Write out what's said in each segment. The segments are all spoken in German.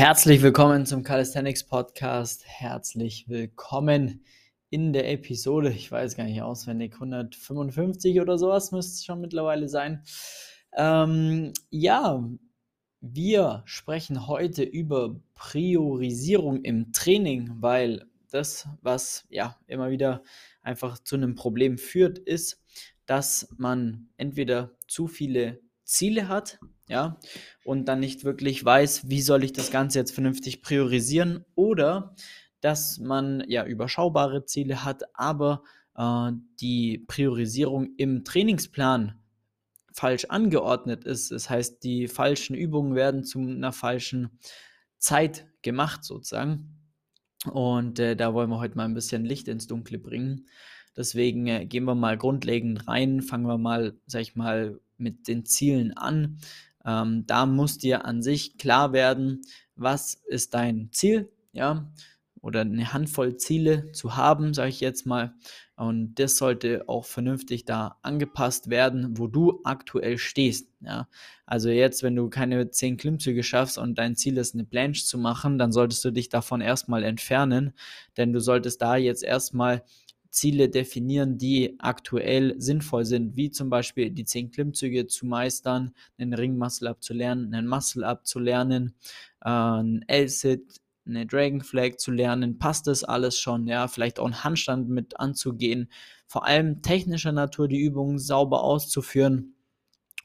Herzlich willkommen zum Calisthenics Podcast. Herzlich willkommen in der Episode, ich weiß gar nicht auswendig, 155 oder sowas müsste es schon mittlerweile sein. Ähm, ja, wir sprechen heute über Priorisierung im Training, weil das, was ja immer wieder einfach zu einem Problem führt, ist, dass man entweder zu viele Ziele hat, ja, und dann nicht wirklich weiß, wie soll ich das Ganze jetzt vernünftig priorisieren oder dass man ja überschaubare Ziele hat, aber äh, die Priorisierung im Trainingsplan falsch angeordnet ist. Das heißt, die falschen Übungen werden zu einer falschen Zeit gemacht sozusagen. Und äh, da wollen wir heute mal ein bisschen Licht ins Dunkle bringen. Deswegen äh, gehen wir mal grundlegend rein, fangen wir mal, sag ich mal, mit den Zielen an. Ähm, da muss dir an sich klar werden, was ist dein Ziel, ja, oder eine Handvoll Ziele zu haben, sage ich jetzt mal. Und das sollte auch vernünftig da angepasst werden, wo du aktuell stehst. Ja. Also jetzt, wenn du keine zehn Klimmzüge schaffst und dein Ziel ist, eine Planche zu machen, dann solltest du dich davon erstmal entfernen, denn du solltest da jetzt erstmal Ziele definieren, die aktuell sinnvoll sind, wie zum Beispiel die 10 Klimmzüge zu meistern, einen Ring-Muscle-Up zu lernen, einen Muscle-Up zu lernen, äh, ein L-Sit, eine Dragon Flag zu lernen, passt das alles schon, ja, vielleicht auch einen Handstand mit anzugehen, vor allem technischer Natur die Übungen sauber auszuführen.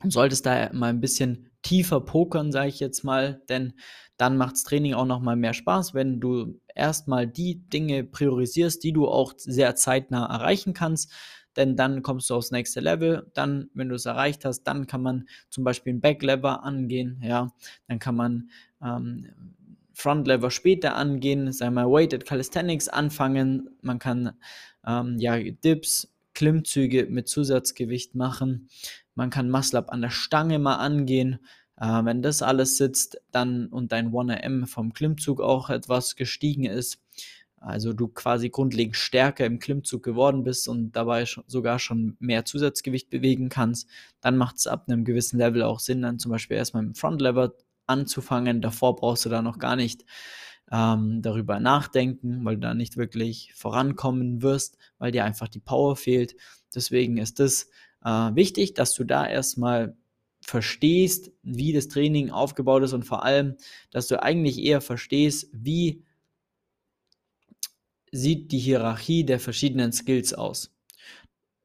Und solltest da mal ein bisschen tiefer pokern, sage ich jetzt mal, denn dann macht das Training auch nochmal mehr Spaß, wenn du erstmal die Dinge priorisierst, die du auch sehr zeitnah erreichen kannst. Denn dann kommst du aufs nächste Level. Dann, wenn du es erreicht hast, dann kann man zum Beispiel ein Backlever angehen. Ja, dann kann man ähm, Frontlever später angehen, sagen wir Weighted Calisthenics anfangen. Man kann ähm, ja Dips, Klimmzüge mit Zusatzgewicht machen. Man kann Muscle Up an der Stange mal angehen. Äh, wenn das alles sitzt, dann und dein 1RM vom Klimmzug auch etwas gestiegen ist, also du quasi grundlegend stärker im Klimmzug geworden bist und dabei schon, sogar schon mehr Zusatzgewicht bewegen kannst, dann macht es ab einem gewissen Level auch Sinn, dann zum Beispiel erstmal im Frontlever anzufangen. Davor brauchst du da noch gar nicht ähm, darüber nachdenken, weil du da nicht wirklich vorankommen wirst, weil dir einfach die Power fehlt. Deswegen ist es äh, wichtig, dass du da erstmal verstehst, wie das Training aufgebaut ist und vor allem, dass du eigentlich eher verstehst, wie sieht die Hierarchie der verschiedenen Skills aus.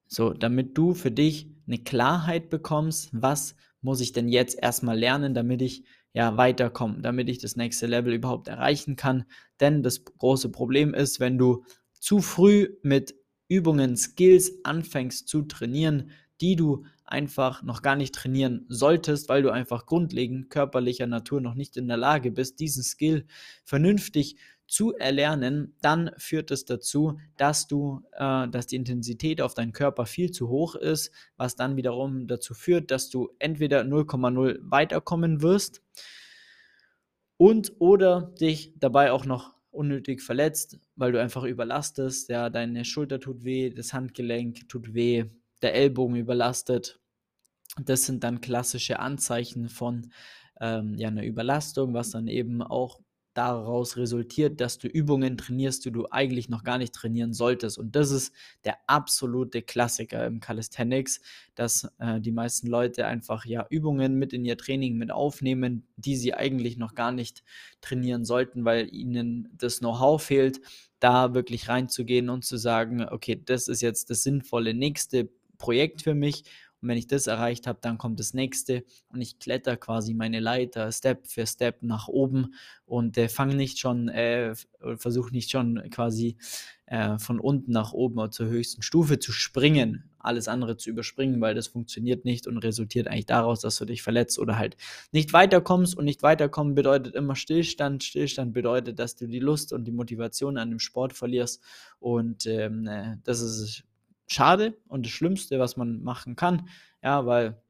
So, damit du für dich eine Klarheit bekommst, was muss ich denn jetzt erstmal lernen, damit ich ja weiterkomme, damit ich das nächste Level überhaupt erreichen kann. Denn das große Problem ist, wenn du zu früh mit Übungen, Skills anfängst zu trainieren, die du einfach noch gar nicht trainieren solltest, weil du einfach grundlegend körperlicher Natur noch nicht in der Lage bist, diesen Skill vernünftig zu erlernen, dann führt es dazu, dass du, äh, dass die Intensität auf deinen Körper viel zu hoch ist, was dann wiederum dazu führt, dass du entweder 0,0 weiterkommen wirst und oder dich dabei auch noch unnötig verletzt, weil du einfach überlastest, ja, deine Schulter tut weh, das Handgelenk tut weh, der Ellbogen überlastet. Das sind dann klassische Anzeichen von ähm, ja, einer Überlastung, was dann eben auch daraus resultiert, dass du Übungen trainierst, die du eigentlich noch gar nicht trainieren solltest. Und das ist der absolute Klassiker im Calisthenics, dass äh, die meisten Leute einfach ja Übungen mit in ihr Training mit aufnehmen, die sie eigentlich noch gar nicht trainieren sollten, weil ihnen das Know-how fehlt, da wirklich reinzugehen und zu sagen, okay, das ist jetzt das sinnvolle nächste Projekt für mich. Und wenn ich das erreicht habe, dann kommt das nächste und ich kletter quasi meine Leiter Step für Step nach oben und äh, fange nicht schon, äh, versuche nicht schon quasi äh, von unten nach oben zur höchsten Stufe zu springen, alles andere zu überspringen, weil das funktioniert nicht und resultiert eigentlich daraus, dass du dich verletzt oder halt nicht weiterkommst. Und nicht weiterkommen bedeutet immer Stillstand. Stillstand bedeutet, dass du die Lust und die Motivation an dem Sport verlierst. Und ähm, äh, das ist schade und das Schlimmste, was man machen kann. Ja, weil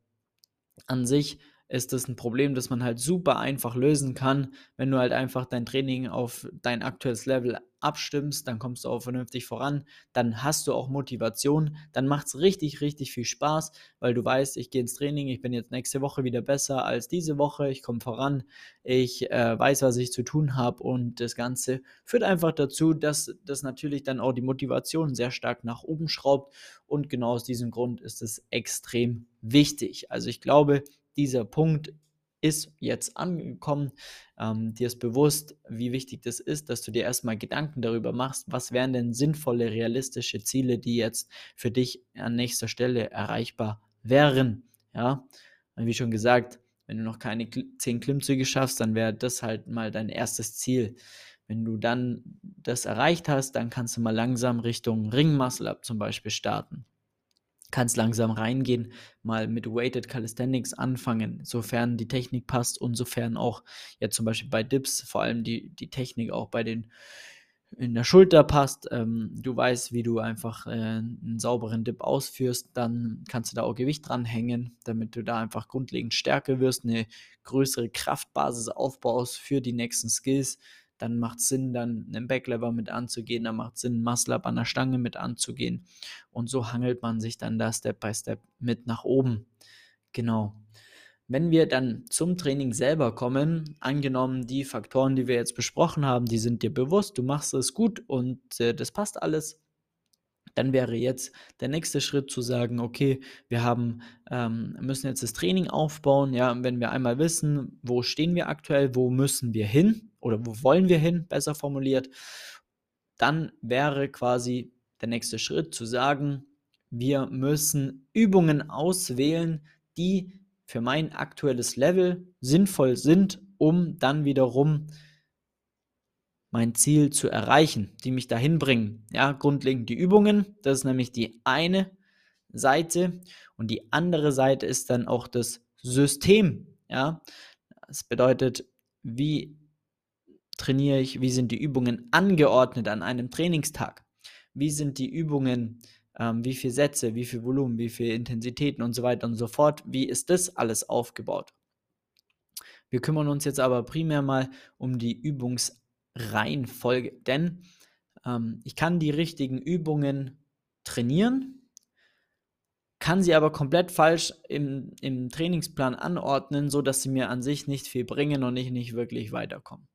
an sich ist das ein Problem, das man halt super einfach lösen kann, wenn du halt einfach dein Training auf dein aktuelles Level abstimmst, dann kommst du auch vernünftig voran, dann hast du auch Motivation, dann macht es richtig, richtig viel Spaß, weil du weißt, ich gehe ins Training, ich bin jetzt nächste Woche wieder besser als diese Woche, ich komme voran, ich äh, weiß, was ich zu tun habe und das Ganze führt einfach dazu, dass das natürlich dann auch die Motivation sehr stark nach oben schraubt und genau aus diesem Grund ist es extrem wichtig. Also ich glaube, dieser Punkt ist jetzt angekommen. Ähm, dir ist bewusst, wie wichtig das ist, dass du dir erstmal Gedanken darüber machst, was wären denn sinnvolle, realistische Ziele, die jetzt für dich an nächster Stelle erreichbar wären. Ja, und wie schon gesagt, wenn du noch keine 10 Klimmzüge schaffst, dann wäre das halt mal dein erstes Ziel. Wenn du dann das erreicht hast, dann kannst du mal langsam Richtung Ring Up zum Beispiel starten kannst langsam reingehen, mal mit Weighted Calisthenics anfangen, sofern die Technik passt und sofern auch ja zum Beispiel bei Dips vor allem die, die Technik auch bei den in der Schulter passt, ähm, du weißt, wie du einfach äh, einen sauberen Dip ausführst, dann kannst du da auch Gewicht dranhängen, damit du da einfach grundlegend stärker wirst, eine größere Kraftbasis aufbaust für die nächsten Skills dann macht es Sinn, dann einen Backlever mit anzugehen, dann macht es Sinn, Muscle Up an der Stange mit anzugehen. Und so hangelt man sich dann da Step by Step mit nach oben. Genau. Wenn wir dann zum Training selber kommen, angenommen die Faktoren, die wir jetzt besprochen haben, die sind dir bewusst, du machst es gut und äh, das passt alles, dann wäre jetzt der nächste Schritt zu sagen, okay, wir haben, ähm, müssen jetzt das Training aufbauen. Ja, wenn wir einmal wissen, wo stehen wir aktuell, wo müssen wir hin oder wo wollen wir hin, besser formuliert, dann wäre quasi der nächste Schritt zu sagen, wir müssen Übungen auswählen, die für mein aktuelles Level sinnvoll sind, um dann wiederum mein Ziel zu erreichen, die mich dahin bringen. Ja, grundlegend die Übungen, das ist nämlich die eine Seite und die andere Seite ist dann auch das System. Ja, das bedeutet, wie trainiere ich, wie sind die Übungen angeordnet an einem Trainingstag? Wie sind die Übungen, ähm, wie viele Sätze, wie viel Volumen, wie viele Intensitäten und so weiter und so fort? Wie ist das alles aufgebaut? Wir kümmern uns jetzt aber primär mal um die Übungs Reihenfolge. Denn ähm, ich kann die richtigen Übungen trainieren, kann sie aber komplett falsch im, im Trainingsplan anordnen, sodass sie mir an sich nicht viel bringen und ich nicht wirklich weiterkomme.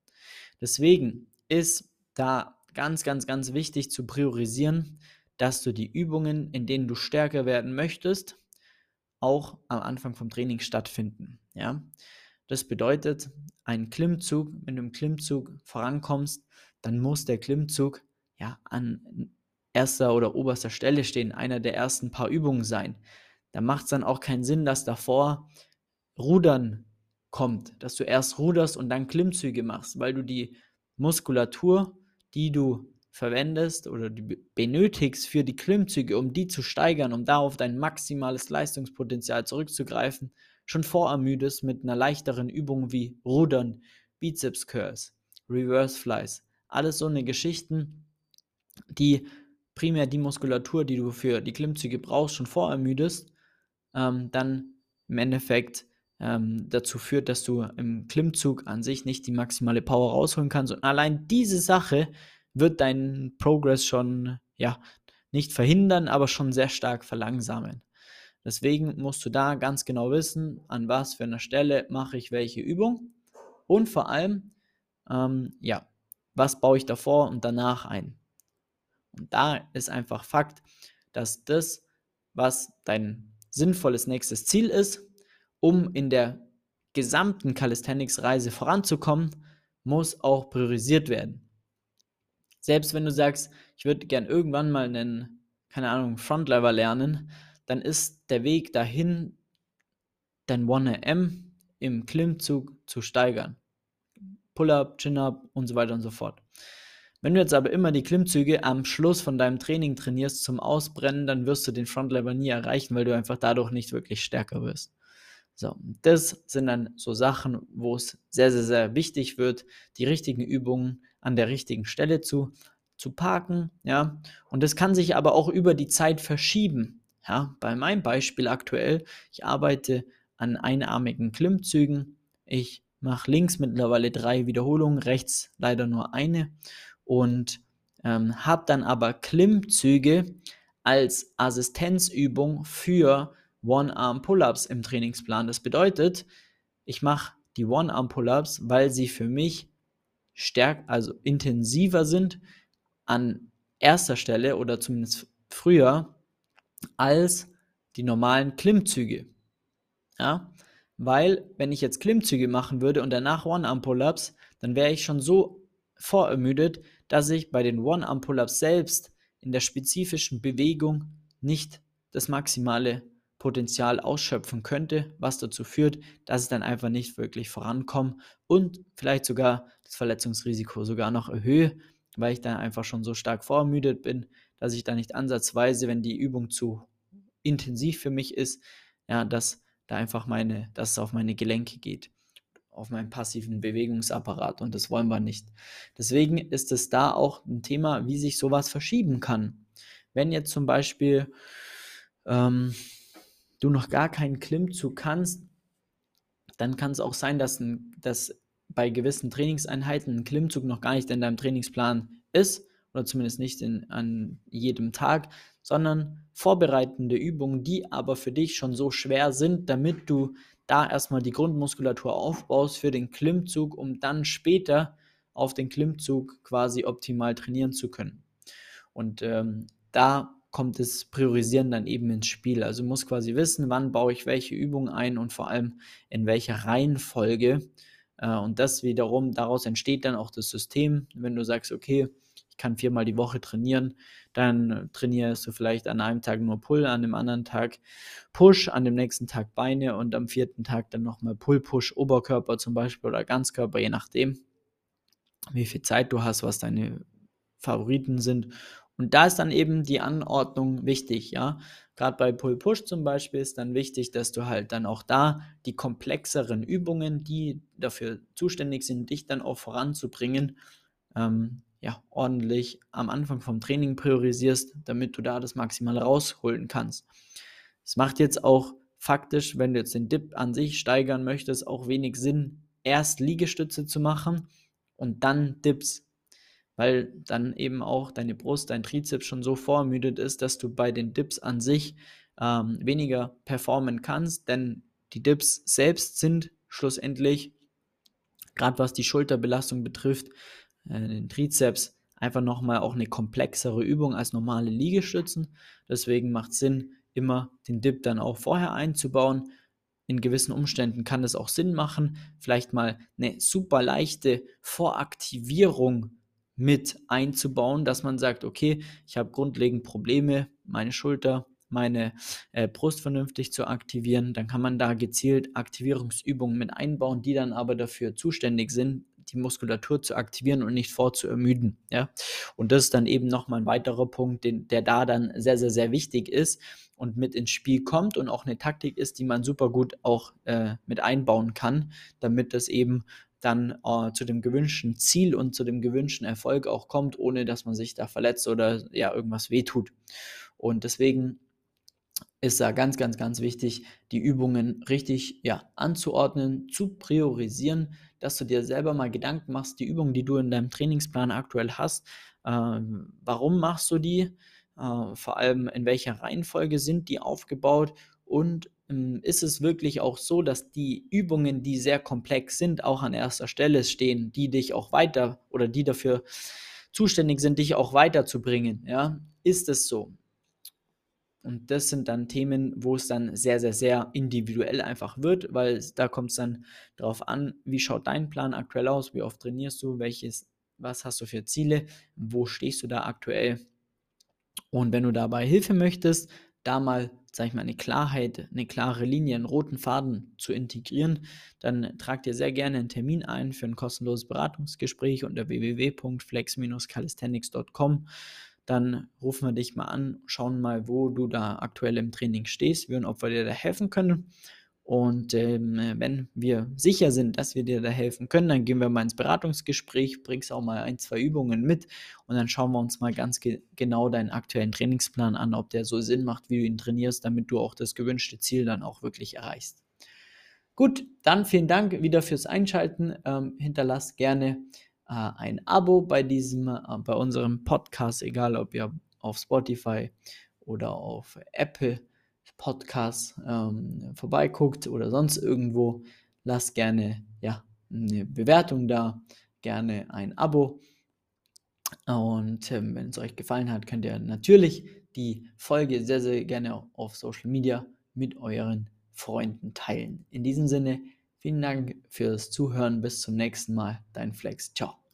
Deswegen ist da ganz, ganz, ganz wichtig zu priorisieren, dass du die Übungen, in denen du stärker werden möchtest, auch am Anfang vom Training stattfinden. Ja? Das bedeutet, ein Klimmzug, wenn du im Klimmzug vorankommst, dann muss der Klimmzug ja an erster oder oberster Stelle stehen, einer der ersten paar Übungen sein. Da macht es dann auch keinen Sinn, dass davor Rudern kommt, dass du erst ruderst und dann Klimmzüge machst, weil du die Muskulatur, die du verwendest oder die benötigst für die Klimmzüge, um die zu steigern, um darauf dein maximales Leistungspotenzial zurückzugreifen, schon vorermüdest mit einer leichteren Übung wie Rudern, Bizeps Curls, Reverse Flies. Alles so eine Geschichten, die primär die Muskulatur, die du für die Klimmzüge brauchst, schon vorermüdest, ähm, dann im Endeffekt ähm, dazu führt, dass du im Klimmzug an sich nicht die maximale Power rausholen kannst. Und allein diese Sache wird deinen Progress schon, ja, nicht verhindern, aber schon sehr stark verlangsamen. Deswegen musst du da ganz genau wissen, an was für einer Stelle mache ich welche Übung und vor allem, ähm, ja, was baue ich davor und danach ein. Und da ist einfach Fakt, dass das, was dein sinnvolles nächstes Ziel ist, um in der gesamten Calisthenics-Reise voranzukommen, muss auch priorisiert werden. Selbst wenn du sagst, ich würde gern irgendwann mal einen, keine Ahnung, Frontlever lernen, dann ist der Weg dahin, dein 1am im Klimmzug zu steigern. Pull-up, Chin-up und so weiter und so fort. Wenn du jetzt aber immer die Klimmzüge am Schluss von deinem Training trainierst zum Ausbrennen, dann wirst du den Frontlever nie erreichen, weil du einfach dadurch nicht wirklich stärker wirst. So, das sind dann so Sachen, wo es sehr, sehr, sehr wichtig wird, die richtigen Übungen an der richtigen Stelle zu, zu parken, ja. Und das kann sich aber auch über die Zeit verschieben. Ja, bei meinem Beispiel aktuell, ich arbeite an einarmigen Klimmzügen. Ich mache links mittlerweile drei Wiederholungen, rechts leider nur eine. Und ähm, habe dann aber Klimmzüge als Assistenzübung für One-Arm-Pull-Ups im Trainingsplan. Das bedeutet, ich mache die One-Arm-Pull-Ups, weil sie für mich stärker, also intensiver sind an erster Stelle oder zumindest früher als die normalen Klimmzüge. Ja, weil wenn ich jetzt Klimmzüge machen würde und danach One-Arm-Pull-Ups, dann wäre ich schon so vorermüdet, dass ich bei den One-Arm-Pull-Ups selbst in der spezifischen Bewegung nicht das maximale Potenzial ausschöpfen könnte, was dazu führt, dass ich dann einfach nicht wirklich vorankomme und vielleicht sogar das Verletzungsrisiko sogar noch erhöhe, weil ich dann einfach schon so stark vorermüdet bin, dass ich da nicht ansatzweise, wenn die Übung zu intensiv für mich ist, ja, dass da einfach meine, dass es auf meine Gelenke geht auf meinen passiven Bewegungsapparat und das wollen wir nicht. Deswegen ist es da auch ein Thema, wie sich sowas verschieben kann. Wenn jetzt zum Beispiel ähm, du noch gar keinen Klimmzug kannst, dann kann es auch sein, dass, ein, dass bei gewissen Trainingseinheiten ein Klimmzug noch gar nicht in deinem Trainingsplan ist oder zumindest nicht in, an jedem Tag, sondern vorbereitende Übungen, die aber für dich schon so schwer sind, damit du da erstmal die Grundmuskulatur aufbaust für den Klimmzug, um dann später auf den Klimmzug quasi optimal trainieren zu können. Und ähm, da kommt das Priorisieren dann eben ins Spiel. Also muss quasi wissen, wann baue ich welche Übung ein und vor allem in welcher Reihenfolge. Äh, und das wiederum, daraus entsteht dann auch das System. Wenn du sagst, okay, ich kann viermal die Woche trainieren, dann trainierst du vielleicht an einem Tag nur Pull, an dem anderen Tag Push, an dem nächsten Tag Beine und am vierten Tag dann nochmal Pull, Push, Oberkörper zum Beispiel oder Ganzkörper, je nachdem, wie viel Zeit du hast, was deine Favoriten sind. Und da ist dann eben die Anordnung wichtig, ja. Gerade bei Pull-Push zum Beispiel ist dann wichtig, dass du halt dann auch da die komplexeren Übungen, die dafür zuständig sind, dich dann auch voranzubringen, ähm, ja, ordentlich am Anfang vom Training priorisierst, damit du da das Maximale rausholen kannst. Es macht jetzt auch faktisch, wenn du jetzt den Dip an sich steigern möchtest, auch wenig Sinn, erst Liegestütze zu machen und dann Dips, weil dann eben auch deine Brust, dein Trizeps schon so vorermüdet ist, dass du bei den Dips an sich ähm, weniger performen kannst, denn die Dips selbst sind schlussendlich, gerade was die Schulterbelastung betrifft, äh, den Trizeps einfach nochmal auch eine komplexere Übung als normale Liegestützen. Deswegen macht es Sinn, immer den Dip dann auch vorher einzubauen. In gewissen Umständen kann das auch Sinn machen, vielleicht mal eine super leichte Voraktivierung mit einzubauen, dass man sagt, okay, ich habe grundlegend Probleme, meine Schulter, meine äh, Brust vernünftig zu aktivieren, dann kann man da gezielt Aktivierungsübungen mit einbauen, die dann aber dafür zuständig sind, die Muskulatur zu aktivieren und nicht vorzuermüden. Ja? Und das ist dann eben nochmal ein weiterer Punkt, den, der da dann sehr, sehr, sehr wichtig ist und mit ins Spiel kommt und auch eine Taktik ist, die man super gut auch äh, mit einbauen kann, damit das eben dann äh, zu dem gewünschten Ziel und zu dem gewünschten Erfolg auch kommt, ohne dass man sich da verletzt oder ja irgendwas wehtut. Und deswegen ist da ganz, ganz, ganz wichtig, die Übungen richtig ja, anzuordnen, zu priorisieren, dass du dir selber mal Gedanken machst, die Übungen, die du in deinem Trainingsplan aktuell hast, äh, warum machst du die? Äh, vor allem in welcher Reihenfolge sind die aufgebaut und ist es wirklich auch so, dass die Übungen, die sehr komplex sind, auch an erster Stelle stehen, die dich auch weiter oder die dafür zuständig sind, dich auch weiterzubringen? Ja, ist es so? Und das sind dann Themen, wo es dann sehr, sehr, sehr individuell einfach wird, weil da kommt es dann darauf an, wie schaut dein Plan aktuell aus, wie oft trainierst du, welches, was hast du für Ziele, wo stehst du da aktuell. Und wenn du dabei Hilfe möchtest, da mal, sag ich mal, eine Klarheit, eine klare Linie, einen roten Faden zu integrieren, dann trag dir sehr gerne einen Termin ein für ein kostenloses Beratungsgespräch unter www.flex-calisthenics.com dann rufen wir dich mal an, schauen mal, wo du da aktuell im Training stehst und ob wir dir da helfen können. Und ähm, wenn wir sicher sind, dass wir dir da helfen können, dann gehen wir mal ins Beratungsgespräch, bringst auch mal ein, zwei Übungen mit und dann schauen wir uns mal ganz ge genau deinen aktuellen Trainingsplan an, ob der so Sinn macht, wie du ihn trainierst, damit du auch das gewünschte Ziel dann auch wirklich erreichst. Gut, dann vielen Dank wieder fürs Einschalten. Ähm, hinterlasst gerne äh, ein Abo bei diesem, äh, bei unserem Podcast, egal ob ihr auf Spotify oder auf Apple Podcasts ähm, vorbeiguckt oder sonst irgendwo. Lasst gerne ja, eine Bewertung da, gerne ein Abo. Und ähm, wenn es euch gefallen hat, könnt ihr natürlich die Folge sehr, sehr gerne auf Social Media mit euren Freunden teilen. In diesem Sinne, vielen Dank fürs Zuhören. Bis zum nächsten Mal. Dein Flex. Ciao.